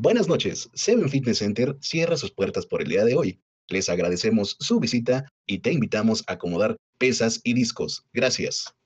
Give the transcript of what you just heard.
Buenas noches. Seven Fitness Center cierra sus puertas por el día de hoy. Les agradecemos su visita y te invitamos a acomodar pesas y discos. Gracias.